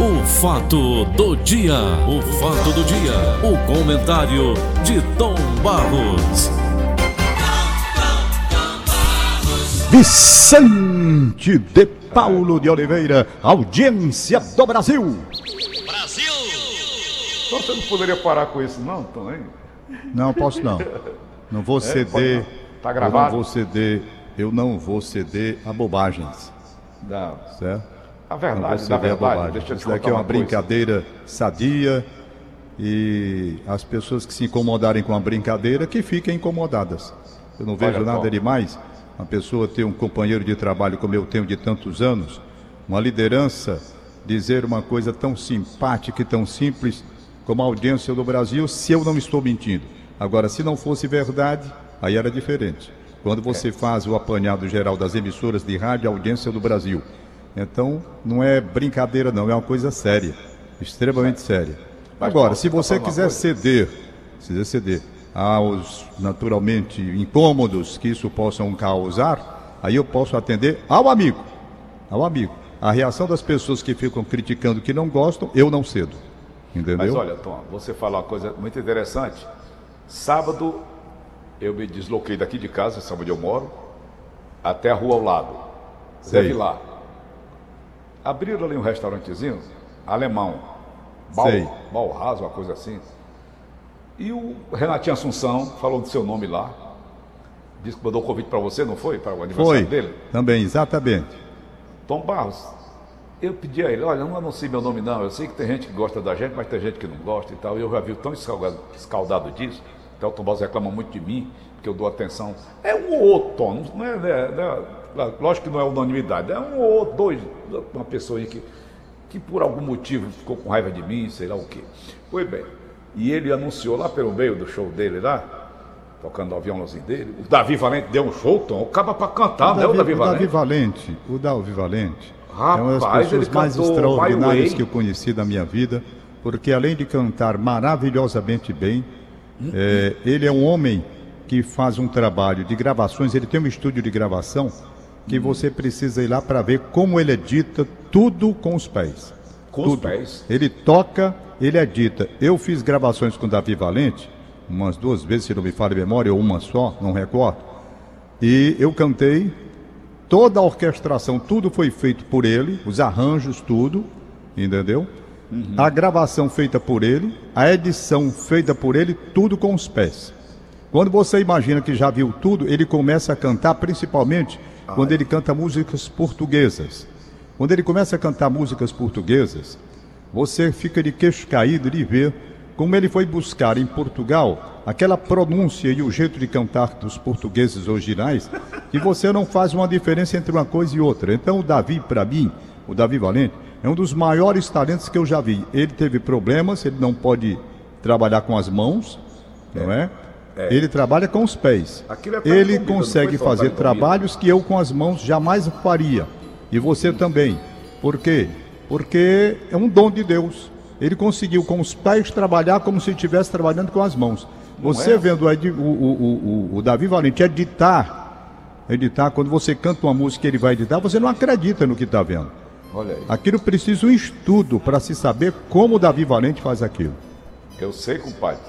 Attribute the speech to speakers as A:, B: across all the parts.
A: O fato do dia, o fato do dia, o comentário de Tom Barros.
B: Vicente de Paulo de Oliveira, audiência do Brasil.
C: Brasil!
D: Então você não poderia parar com isso, não, Tom, hein?
B: Não, posso não. Não vou ceder.
D: Tá
B: Eu
D: gravado?
B: não vou ceder. Eu não vou ceder a bobagens,
D: Não.
B: certo?
D: A verdade, na
B: ceder a
D: verdade, deixa eu
B: Isso daqui é uma
D: uma
B: brincadeira sadia e as pessoas que se incomodarem com a brincadeira que fiquem incomodadas. Eu não vejo
D: Olha,
B: nada
D: Tom.
B: demais uma pessoa ter um companheiro de trabalho como eu tenho de tantos anos, uma liderança, dizer uma coisa tão simpática e tão simples como a audiência do Brasil, se eu não estou mentindo. Agora, se não fosse verdade, aí era diferente. Quando você faz o apanhado geral das emissoras de rádio, a audiência do Brasil. Então, não é brincadeira, não, é uma coisa séria, extremamente séria. Agora, se você quiser ceder, se quiser ceder aos naturalmente incômodos que isso possam causar, aí eu posso atender ao amigo, ao amigo. A reação das pessoas que ficam criticando que não gostam, eu não cedo. Entendeu?
D: Mas olha, Tom, você falou uma coisa muito interessante. Sábado eu me desloquei daqui de casa, sabe onde eu moro, até a rua ao lado.
B: Sei.
D: Teve lá. Abriram ali um restaurantezinho, alemão. Balraso, uma coisa assim. E o Renatinho Assunção falou do seu nome lá. Disse que mandou o convite para você, não foi? Para o aniversário
B: Foi,
D: dele?
B: também, exatamente.
D: Tom Barros, eu pedi a ele, olha, não anuncie meu nome não, eu sei que tem gente que gosta da gente, mas tem gente que não gosta e tal, e eu já vi tão escaldado, escaldado disso, até o Tom Barros reclama muito de mim, que eu dou atenção. É um ou outro, Tom, não- não é, não é- não é- lógico que não é unanimidade, é um ou dois, uma pessoa aí que, que por algum motivo ficou com raiva de mim, sei lá o quê. Pois bem, e ele anunciou lá pelo meio do show dele lá, tocando o violãozinho dele, o Davi Valente deu um show, Tom, o cara pra cantar, né, o Davi
B: o
D: Valente?
B: Davi Valente, o Davi Valente é uma das
D: Rapaz,
B: pessoas mais extraordinárias que eu conheci da minha vida, porque além de cantar maravilhosamente bem, é, ele é um homem que faz um trabalho de gravações, ele tem um estúdio de gravação que você precisa ir lá para ver como ele edita tudo com os pés.
D: Com os
B: Tudo.
D: pés?
B: Ele toca, ele edita. Eu fiz gravações com o Davi Valente, umas duas vezes, se não me falha a memória, ou uma só, não recordo. E eu cantei, toda a orquestração, tudo foi feito por ele, os arranjos, tudo, entendeu? A gravação feita por ele, a edição feita por ele, tudo com os pés. Quando você imagina que já viu tudo, ele começa a cantar, principalmente quando ele canta músicas portuguesas. Quando ele começa a cantar músicas portuguesas, você fica de queixo caído de ver como ele foi buscar em Portugal aquela pronúncia e o jeito de cantar dos portugueses originais, que você não faz uma diferença entre uma coisa e outra. Então, o Davi, para mim, o Davi Valente, é um dos maiores talentos que eu já vi. Ele teve problemas, ele não pode trabalhar com as mãos, não é? Ele trabalha com os pés.
D: É
B: Ele
D: não
B: consegue fazer trabalhos que eu com as mãos jamais faria. E você também. Por quê? Porque é um dom de Deus. Ele conseguiu com os pés trabalhar como se estivesse trabalhando com as mãos. Você
D: é?
B: vendo o, o, o, o, Davi Valente editar, editar, quando você canta uma música que ele vai editar, você não acredita no que está vendo.
D: Olha aí.
B: Aquilo precisa um estudo para se saber como o Davi Valente faz aquilo.
D: Eu sei, compadre,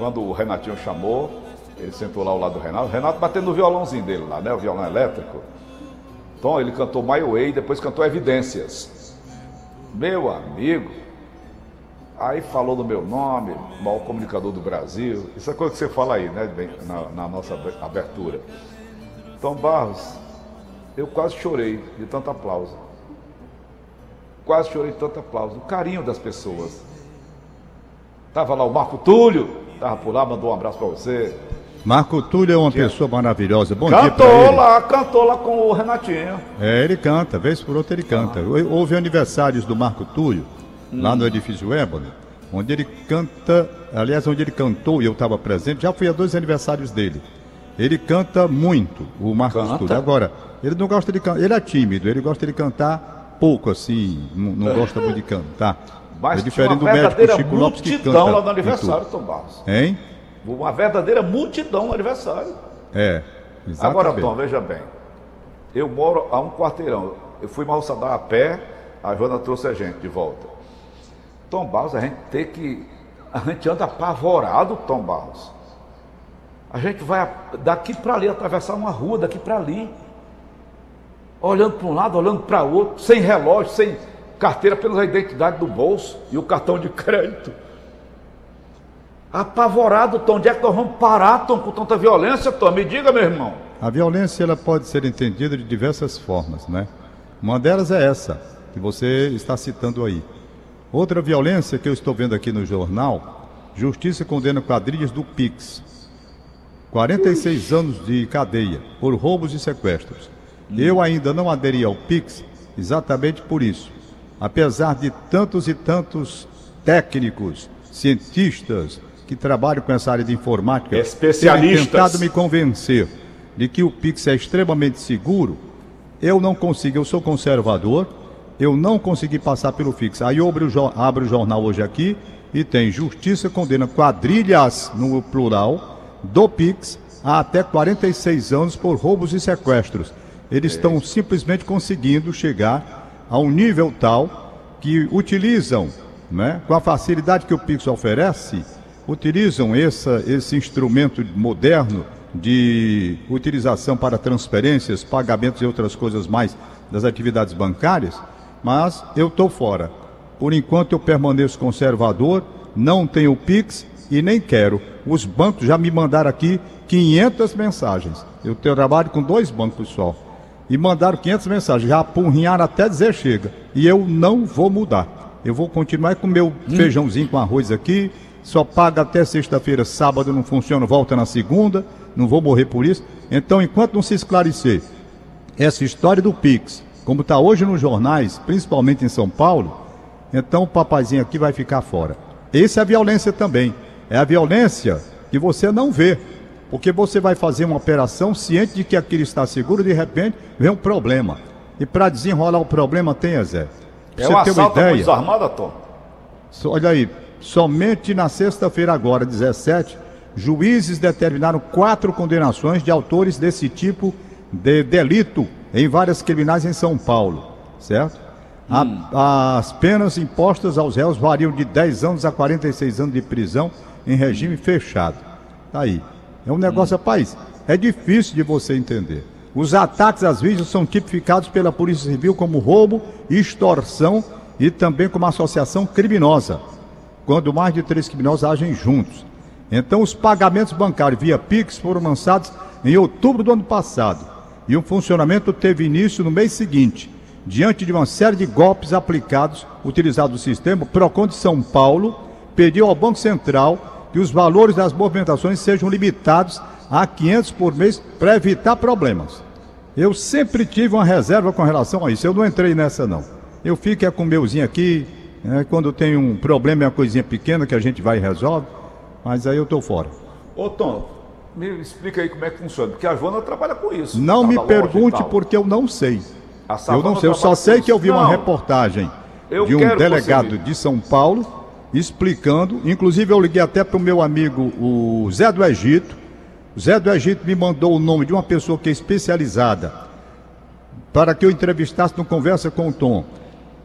D: quando o Renatinho chamou, ele sentou lá ao lado do Renato, o Renato batendo no violãozinho dele lá, né? O violão elétrico. Então ele cantou My Way, depois cantou Evidências. Meu amigo, aí falou do meu nome, maior comunicador do Brasil. Isso é coisa que você fala aí, né? bem, Na, na nossa abertura. Tom Barros, eu quase chorei de tanto aplauso. Quase chorei de tanto aplauso. O carinho das pessoas. Tava lá o Marco Túlio, tava por lá, mandou um abraço pra você.
B: Marco Túlio é uma pessoa maravilhosa. Bom dia para
D: Cantou
B: ele.
D: lá, cantou lá com o Renatinho.
B: É, ele canta, vez por outra ele canta. Houve aniversários do Marco Túlio, lá no edifício Ébano, onde ele canta, aliás, onde ele cantou e eu estava presente, já fui a dois aniversários dele. Ele canta muito, o Marcos
D: Canta?
B: Túlio. Agora, ele não gosta de cantar, ele é tímido, ele gosta de cantar pouco assim, não, não gosta muito de cantar.
D: Mas
B: é diferente do médico
D: verdadeira
B: Chico Lopes que
D: multidão
B: canta.
D: lá no aniversário. Tom Barros.
B: Hein?
D: Uma verdadeira multidão no aniversário.
B: É.
D: Agora,
B: exatamente.
D: Tom, veja bem. Eu moro a um quarteirão. Eu fui mal andar a pé, a Joana trouxe a gente de volta. Tom Barros, a gente tem que. A gente anda apavorado, Tom Barros. A gente vai daqui para ali, atravessar uma rua, daqui para ali. Olhando para um lado, olhando para o outro, sem relógio, sem carteira, apenas a identidade do bolso e o cartão de crédito. Apavorado, Tom, onde é que nós vamos parar, Tom, com tanta violência, Tom? Me diga, meu irmão.
B: A violência ela pode ser entendida de diversas formas, né? Uma delas é essa que você está citando aí. Outra violência que eu estou vendo aqui no jornal, Justiça condena quadrilhas do Pix. 46 anos de cadeia por roubos e sequestros. Eu ainda não aderi ao Pix exatamente por isso. Apesar de tantos e tantos técnicos, cientistas que trabalham com essa área de informática,
D: especialistas,
B: tentado me convencer de que o Pix é extremamente seguro, eu não consigo, eu sou conservador, eu não consegui passar pelo Pix. Aí eu abro o, abro o jornal hoje aqui e tem Justiça condena quadrilhas, no plural, do Pix há até 46 anos por roubos e sequestros. Eles estão simplesmente conseguindo chegar a um nível tal que utilizam, né, com a facilidade que o Pix oferece, utilizam essa, esse instrumento moderno de utilização para transferências, pagamentos e outras coisas mais das atividades bancárias, mas eu estou fora. Por enquanto eu permaneço conservador, não tenho Pix e nem quero. Os bancos já me mandaram aqui 500 mensagens. Eu trabalho com dois bancos só. E mandaram 500 mensagens, já apurrinharam até dizer chega. E eu não vou mudar. Eu vou continuar com meu hum. feijãozinho com arroz aqui. Só paga até sexta-feira, sábado não funciona, volta na segunda. Não vou morrer por isso. Então, enquanto não se esclarecer essa história do Pix, como está hoje nos jornais, principalmente em São Paulo, então o papazinho aqui vai ficar fora. Essa é a violência também. É a violência que você não vê. Porque você vai fazer uma operação ciente de que aquilo está seguro, de repente vem um problema. E para desenrolar o problema tem, Zé.
D: É você um ter uma ideia. desarmada, Tom?
B: Olha aí, somente na sexta-feira agora, 17, juízes determinaram quatro condenações de autores desse tipo de delito em várias criminais em São Paulo, certo? Hum. A, as penas impostas aos réus variam de 10 anos a 46 anos de prisão em regime fechado. Tá aí. É um negócio, hum. rapaz, é difícil de você entender. Os ataques às vítimas são tipificados pela Polícia Civil como roubo, extorsão e também como associação criminosa, quando mais de três criminosos agem juntos. Então, os pagamentos bancários via Pix foram lançados em outubro do ano passado e o funcionamento teve início no mês seguinte, diante de uma série de golpes aplicados, utilizados no sistema. O PROCON de São Paulo pediu ao Banco Central que os valores das movimentações sejam limitados a 500 por mês para evitar problemas. Eu sempre tive uma reserva com relação a isso. Eu não entrei nessa não. Eu fico é com o meuzinho aqui, né, quando tem um problema é uma coisinha pequena que a gente vai e resolve, mas aí eu estou fora.
D: Ô Tom, me explica aí como é que funciona, porque a Joana trabalha com isso.
B: Não me pergunte porque eu não sei. Eu não sei, eu só sei que eu vi não. uma reportagem de um delegado de São Paulo explicando, inclusive eu liguei até para o meu amigo o Zé do Egito. O Zé do Egito me mandou o nome de uma pessoa que é especializada para que eu entrevistasse no Conversa com o Tom,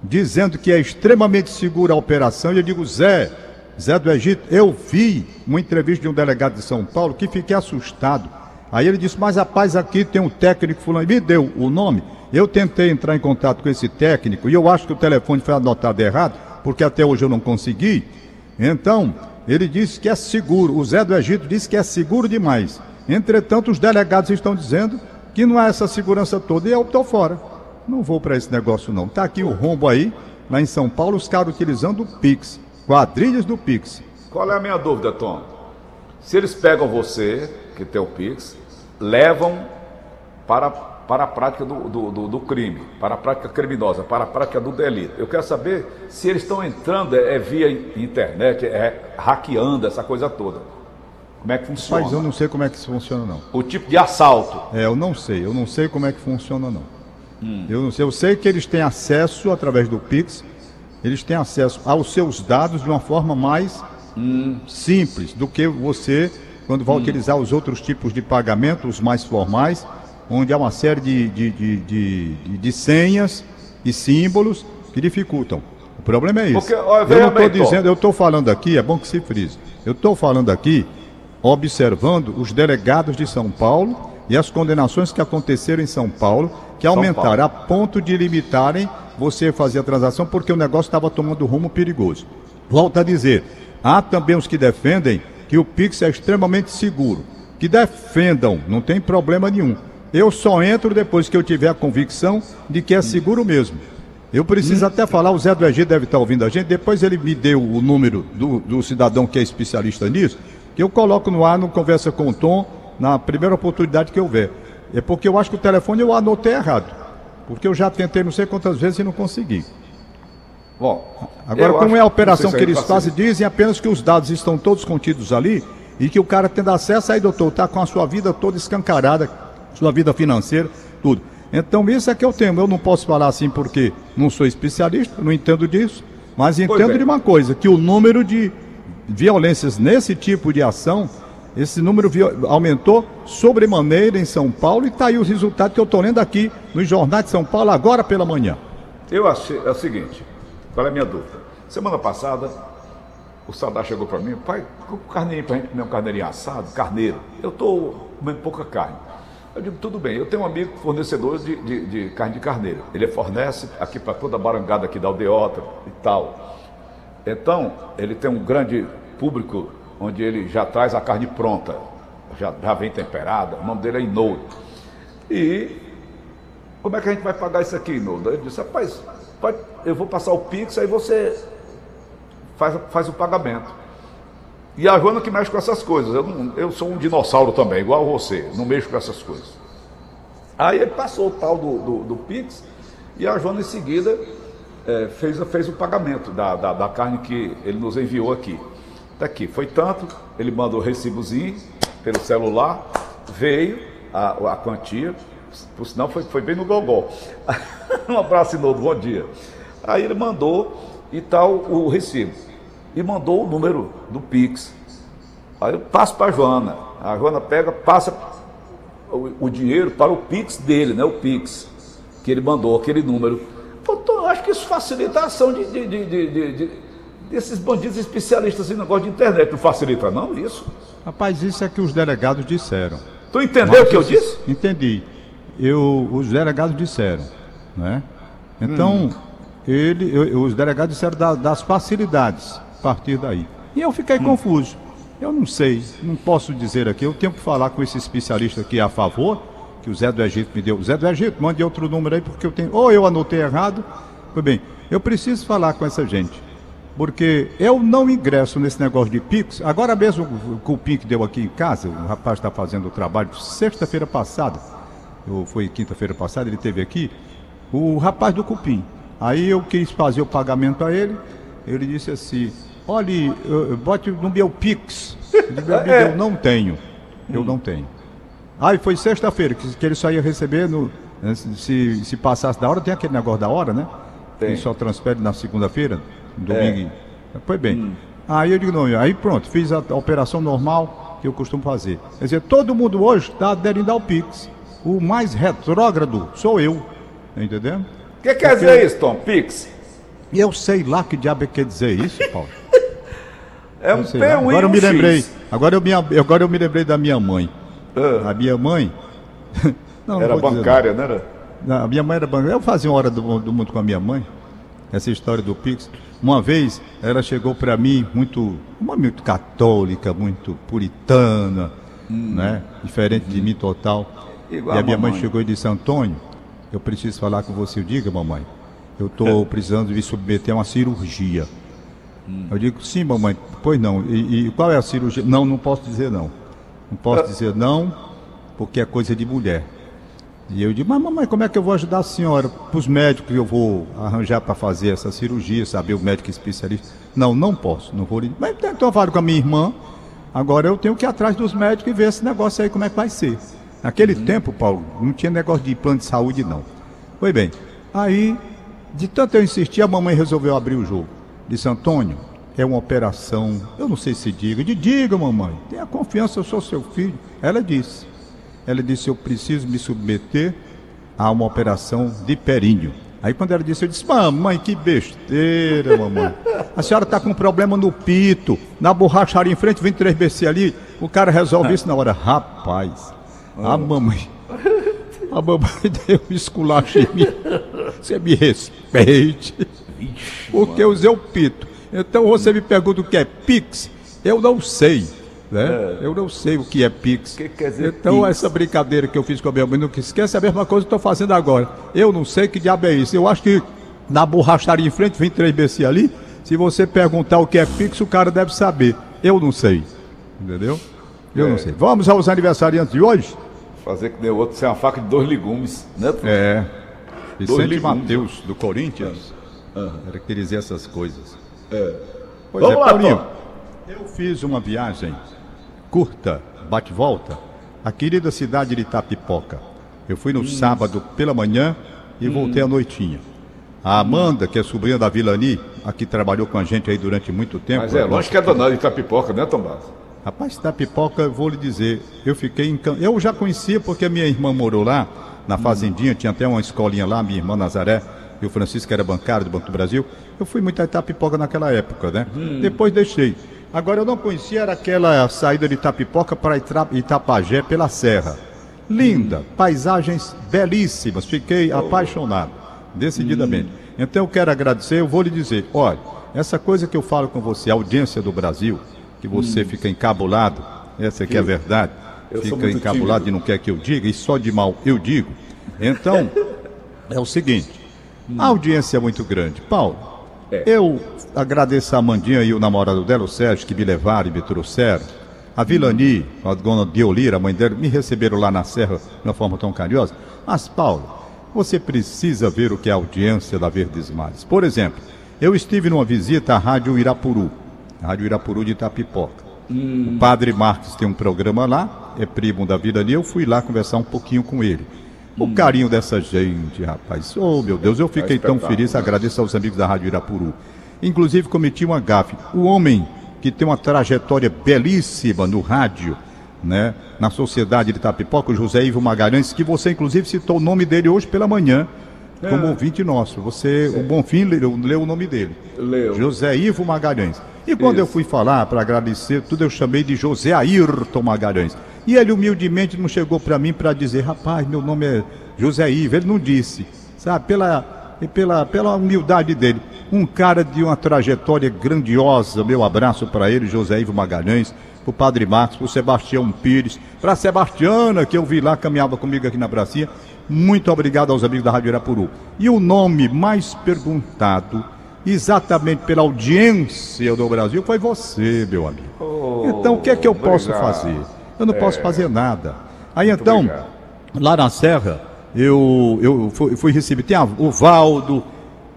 B: dizendo que é extremamente segura a operação. E eu digo, Zé, Zé do Egito, eu vi uma entrevista de um delegado de São Paulo que fiquei assustado. Aí ele disse, mas rapaz, aqui tem um técnico fulano, me deu o nome. Eu tentei entrar em contato com esse técnico e eu acho que o telefone foi anotado errado, porque até hoje eu não consegui. Então, ele disse que é seguro. O Zé do Egito disse que é seguro demais. Entretanto, os delegados estão dizendo que não é essa segurança toda e eu estou fora. Não vou para esse negócio não. Está aqui o rombo aí, lá em São Paulo, os caras utilizando o Pix, quadrilhas do Pix.
D: Qual é a minha dúvida, Tom? Se eles pegam você, que tem o Pix, levam para para a prática do, do, do, do, crime, para a prática criminosa, para a prática do delito. Eu quero saber se eles estão entrando é, é via internet, é hackeando essa coisa toda. Como é que funciona?
B: Mas eu não sei como é que isso funciona, não.
D: O tipo de assalto.
B: É, eu não sei, eu não sei como é que funciona, não. Hum. Eu não sei, eu sei que eles têm acesso através do Pix, eles têm acesso aos seus dados de uma forma mais hum. simples do que você quando vai hum. utilizar os outros tipos de pagamento, os mais formais onde há uma série de, de, de, de, de senhas e símbolos que dificultam. O problema é isso. Eu não estou dizendo, eu estou falando aqui, é bom que se frise. Eu estou falando aqui, observando os delegados de São Paulo e as condenações que aconteceram em São Paulo, que aumentaram a ponto de limitarem você fazer a transação porque o negócio estava tomando rumo perigoso. Volto a dizer, há também os que defendem que o Pix é extremamente seguro. Que defendam, não tem problema nenhum. Eu só entro depois que eu tiver a convicção de que é seguro mesmo. Eu preciso até falar, o Zé do Egito deve estar ouvindo a gente, depois ele me deu o número do, do cidadão que é especialista nisso, que eu coloco no ar, no Conversa com o Tom, na primeira oportunidade que houver. É porque eu acho que o telefone eu anotei errado. Porque eu já tentei não sei quantas vezes e não consegui.
D: Bom,
B: Agora,
D: eu
B: como é a operação
D: não
B: que eles fazem, dizem apenas que os dados estão todos contidos ali e que o cara tendo acesso aí, doutor, está com a sua vida toda escancarada, sua vida financeira, tudo. Então, isso é que eu tenho. Eu não posso falar assim porque não sou especialista, não entendo disso, mas entendo de uma coisa, que o número de violências nesse tipo de ação, esse número aumentou sobremaneira em São Paulo e está aí os resultados que eu estou lendo aqui nos jornais de São Paulo agora pela manhã.
D: Eu achei, é o seguinte, qual é a minha dúvida? Semana passada, o Sadar chegou para mim, pai, com carneirinho para gente comer um carneirinho assado, carneiro. Eu estou comendo pouca carne. Eu digo, tudo bem, eu tenho um amigo fornecedor de, de- de carne de carneiro. Ele fornece aqui para toda a barangada aqui da aldeota e tal. Então, ele tem um grande público onde ele já traz a carne pronta, já, já vem temperada, o nome dele é Inouye. E como é que a gente vai pagar isso aqui, Inouye? Ele disse, rapaz, pode- eu vou passar o Pix, aí você faz, faz o pagamento. E a Joana que mexe com essas coisas. Eu, não- eu sou um dinossauro também, igual você, não mexo com essas coisas. Aí ele passou o tal do, do, do Pix e a Joana em seguida eh, fez, fez o pagamento da, da, da carne que ele nos enviou aqui. Tá aqui, foi tanto, ele mandou o recibozinho pelo celular, veio a, a quantia, por sinal foi, foi bem no gogó. um abraço, Inoldo, bom dia. Aí ele mandou e tal o recibo. E mandou o número do Pix. Aí eu passo para a Joana. A Joana pega, passa o, o dinheiro para o Pix dele, né? O Pix. Que ele mandou, aquele número. Pô, tô- eu acho que isso facilita a ação de, de- de- de- de- de- desses bandidos especialistas em negócio de internet. Não facilita, não, isso?
B: Rapaz, isso é que os delegados disseram.
D: Tu entendeu o que eu disse?
B: Entendi. Eu, os delegados disseram, né? Então, ele, eu- os delegados disseram da- das facilidades partir daí. E eu fiquei confuso. Eu não sei, não posso dizer aqui. Eu tenho que falar com esse especialista aqui a favor, que o Zé do Egito me deu. Zé do Egito, mande outro número aí, porque eu tenho. Ou eu anotei errado. Foi bem, eu preciso falar com essa gente. Porque eu não ingresso nesse negócio de Pix. Agora mesmo o Cupim que deu aqui em casa, o rapaz está fazendo o trabalho sexta-feira passada, ou foi quinta-feira passada, ele teve aqui, o rapaz do Cupim. Aí eu quis fazer o pagamento a ele, ele disse assim, eu bote no meu Pix. Eu, digo, "Meu amigo, eu não tenho, eu não tenho. Aí foi sexta-feira, que, que ele só ia receber no. Se, se, se passasse da hora, tem aquele negócio da hora, né?
D: Tem.
B: Ele só transfere na segunda-feira, domingo. Foi bem. Aí eu digo, não, aí pronto, fiz a, a operação normal que eu costumo fazer. Quer dizer, todo mundo hoje está aderindo ao Pix. O mais retrógrado sou eu. Entendendo?
D: O que quer dizer isso, Tom? Pix?
B: E eu sei lá que diabo é que quer dizer isso, Paulo.
D: É um
B: Eu sei
D: P,
B: lá.
D: um I,
B: Agora eu me lembrei. Agora eu me, agora eu me lembrei da minha mãe.
D: Ah,
B: A minha mãe. Não, não
D: era
B: dizer,
D: bancária, né? Era?
B: Não, a minha mãe era bancária. Eu fazia uma hora do, do mundo com a minha mãe. Essa história do Pix. Uma vez ela chegou para mim muito, uma muito católica, muito puritana, né? Diferente de mim total.
D: Igual
B: e a minha mãe
D: mamãe.
B: chegou e disse: Antônio, eu preciso falar com você. Eu diga, mamãe, eu estou precisando me submeter a uma cirurgia. Eu digo, sim, mamãe, pois não. E, e qual é a cirurgia? Não, não posso dizer não. Não posso dizer não, porque é coisa de mulher. E eu digo, mas mamãe, como é que eu vou ajudar a senhora? Para os médicos que eu vou arranjar para fazer essa cirurgia, saber o médico especialista. Não, não posso, não vou. Mas então eu falo com a minha irmã, agora eu tenho que ir atrás dos médicos e ver esse negócio aí, como é que vai ser. Naquele tempo, Paulo, não tinha negócio de plano de saúde, não. Foi bem. Aí, de tanto eu insistir, a mamãe resolveu abrir o jogo. Disse, Antônio, é uma operação, eu não sei se diga. De diga, mamãe, tenha confiança, eu sou seu filho. Ela disse. Ela disse, eu preciso me submeter a uma operação de períneo. Aí quando ela disse, eu disse, mamãe, que besteira, mamãe. A senhora está com um problema no pito, na borracharia em frente, 23 BC ali, o cara resolve isso na hora. Rapaz, a mamãe, a mamãe deu um esculacho em mim. Você me respeite, porque eu usei o pito. Então você me pergunta o que é Pix, eu não sei. Né? É. Eu não sei o que é Pix.
D: Que quer dizer
B: então,
D: Pix?
B: essa brincadeira que eu fiz com a minha mãe, não esquece a mesma coisa que estou fazendo agora. Eu não sei que diabo é isso. Eu acho que na borracharia em frente, 23 BC ali, se você perguntar o que é Pix, o cara deve saber. Eu não sei. Entendeu? Eu
D: É.
B: não sei. Vamos aos aniversariantes de hoje?
D: Fazer que o outro, ser uma faca de dois legumes, né?
B: É. Vicente
D: legumes.
B: Mateus, do Corinthians. Era que dizia essas coisas. Pois
D: Vamos
B: é,
D: lá,
B: Paulinho.
D: Tom.
B: Eu fiz uma viagem curta, bate-volta, à querida cidade de Itapipoca. Eu fui no sábado pela manhã e voltei à noitinha. A Amanda, que é sobrinha da Vilani, aqui trabalhou com a gente aí durante muito tempo.
D: Mas é longe que é danado de Itapipoca, né, Tomás?
B: Rapaz, Itapipoca, eu vou lhe dizer, eu fiquei encantado. Eu já conhecia porque a minha irmã morou lá, na Fazendinha, tinha até uma escolinha lá, minha irmã Nazaré, e o Francisco era bancário do Banco do Brasil. Eu fui muito a Itapipoca naquela época, né? Depois deixei. Agora eu não conhecia, era aquela saída de Itapipoca para Itapajé pela serra. Linda, paisagens belíssimas, fiquei apaixonado, decididamente. Então eu quero agradecer, eu vou lhe dizer, olha, essa coisa que eu falo com você, a audiência do Brasil, que você fica encabulado, essa aqui é a verdade,
D: eu
B: fica encabulado
D: tímido.
B: e não quer que eu diga, e só de mal eu digo. Então, é o seguinte, a audiência é muito grande. Paulo,
D: É.
B: eu agradeço a Amandinha e o namorado dela, o Sérgio, que me levaram e me trouxeram. A Vilani, a dona Deolira, a mãe dela, me receberam lá na Serra de uma forma tão carinhosa. Mas, Paulo, você precisa ver o que é a audiência da Verdes Mares. Por exemplo, eu estive numa visita à Rádio Irapuru, a Rádio Irapuru de Itapipoca. O padre Marques tem um programa lá, é primo da Vilani, eu fui lá conversar um pouquinho com ele. O carinho dessa gente, rapaz. Oh, meu Deus, eu fiquei tão feliz, agradeço aos amigos da Rádio Irapuru. Inclusive cometi uma gafe. O homem que tem uma trajetória belíssima no rádio, né, na sociedade de Itapipoca, o José Ivo Magalhães, que você inclusive citou o nome dele hoje pela manhã, como ouvinte nosso. Você, o Bonfim, leu, leu o nome dele.
D: Leu.
B: José Ivo Magalhães. E quando eu
D: Isso.
B: fui falar para agradecer tudo, eu chamei de José Ayrton Magalhães. E ele humildemente não chegou para mim para dizer, rapaz, meu nome é José Ivo. Ele não disse, sabe, pela, pela, pela humildade dele. Um cara de uma trajetória grandiosa. Meu abraço para ele, José Ivo Magalhães, para o Padre Marcos, para o Sebastião Pires, para a Sebastiana, que eu vi lá, caminhava comigo aqui na Pracinha. Muito obrigado aos amigos da Rádio Irapuru. E o nome mais perguntado exatamente pela audiência do Brasil foi você, meu amigo. então o que é que eu posso
D: obrigado.
B: fazer? Eu não posso fazer nada. Aí então,
D: obrigado.
B: lá na Serra, eu, eu fui, fui receber. Tem a- o Valdo,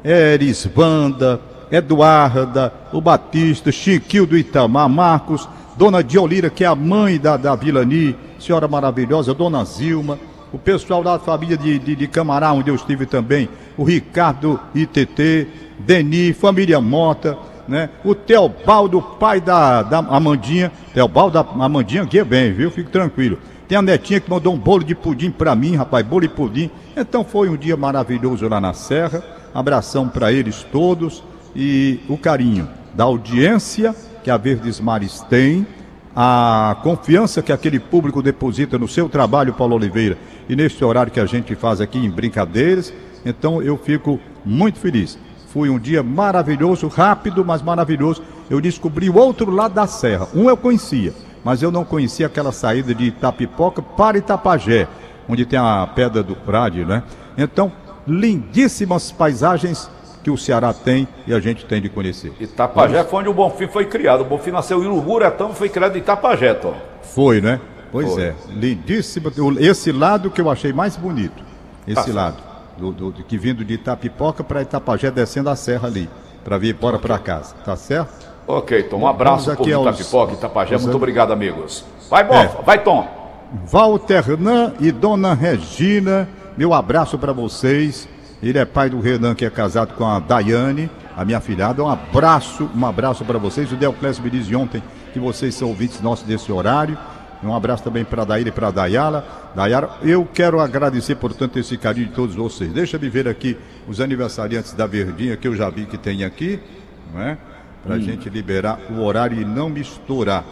B: Eris Banda, Eduarda, o Batista, Chiquinho do Itamar, Marcos, Dona Diolira, que é a mãe da, da Vilani, senhora maravilhosa, Dona Zilma, o pessoal da família de, de, de Camará, onde eu estive também, o Ricardo ITT, Deni, família Mota, né? O Teobaldo, pai da, da Amandinha, Teobaldo da Amandinha guia bem, viu? Fique tranquilo. Tem a netinha que mandou um bolo de pudim pra mim, rapaz, bolo de pudim. Então foi um dia maravilhoso lá na Serra. Abração pra eles todos e o carinho da audiência que a Verdes Mares tem, a confiança que aquele público deposita no seu trabalho, Paulo Oliveira, e neste horário que a gente faz aqui em brincadeiras. Então eu fico muito feliz. Foi um dia maravilhoso, rápido, mas maravilhoso. Eu descobri o outro lado da serra. Um eu conhecia, mas eu não conhecia aquela saída de Itapipoca para Itapajé, onde tem a Pedra do Frade, né? Então, lindíssimas paisagens que o Ceará tem e a gente tem de conhecer.
D: Itapajé foi onde o Bonfim foi criado. O Bonfim nasceu em Uruburetão e foi criado em Itapajé, Tom.
B: Foi, né? Pois
D: Foi.
B: é, lindíssimo. Esse lado que eu achei mais bonito. Esse lado. Do, do- que vindo de Itapipoca para Itapajé, descendo a serra ali. Para vir embora para casa. Tá certo?
D: Ok, Tom. Um abraço
B: aqui aos-
D: Itapipoca, Itapajé.
B: aos-
D: Muito obrigado, amigos. Vai, Bofa.
B: É.
D: Vai, Tom.
B: Walter Renan e Dona Regina, meu abraço para vocês. Ele é pai do Renan, que é casado com a Daiane, a minha filhada. Um abraço, um abraço para vocês. O Deoclésio me disse ontem que vocês são ouvintes nossos desse horário. Um abraço também para Daíra e para Dayala. Dayara, eu quero agradecer, portanto, esse carinho de todos vocês. Deixa eu ver aqui os aniversariantes da Verdinha, que eu já vi que tem aqui, não é? Para a hum. gente liberar o horário e não misturar.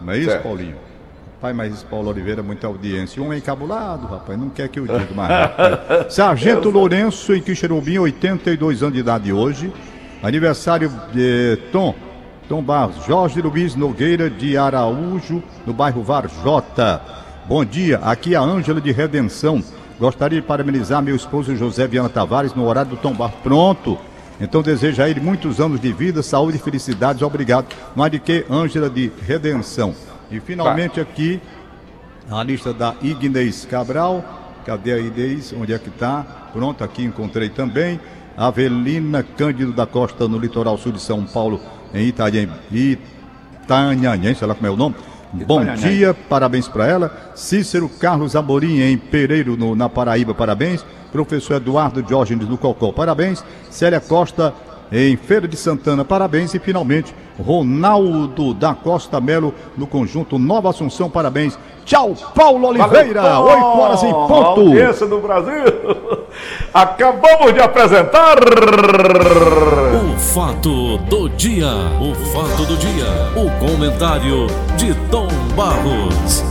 B: Não é isso, certo. Paulinho? Pai, mas Paulo Oliveira é muita audiência. Um encabulado, rapaz, não quer que eu diga mais. Sargento Lourenço, em Quixerubim, 82 anos de idade hoje. Aniversário de Tom, Tom Barros, Jorge Luiz Nogueira de Araújo, no bairro Varjota. Bom dia, aqui é a Ângela de Redenção. Gostaria de parabenizar meu esposo José Viana Tavares no horário do Tom Barros. Pronto. Então desejo a ele muitos anos de vida, saúde e felicidades. Obrigado. Mais de que Ângela de Redenção. E finalmente aqui, a lista da Ignez Cabral. Cadê a Inês? Onde é que está? Pronto, aqui encontrei também. Avelina Cândido da Costa, no litoral sul de São Paulo, em Itanhanha, sei lá como é o nome. Bom dia, parabéns para ela. Cícero Carlos Amorim, em Pereiro, no, na Paraíba, parabéns. Professor Eduardo Diógenes do Cocó, parabéns. Célia Costa, em Feira de Santana, parabéns. E finalmente, Ronaldo da Costa Melo, no conjunto Nova Assunção, parabéns. Tchau, Paulo Oliveira, Valeu, 8 horas em ponto.
D: Audiência do Brasil. Acabamos de apresentar.
A: O fato do dia. O fato do dia. O comentário de Tom Barros.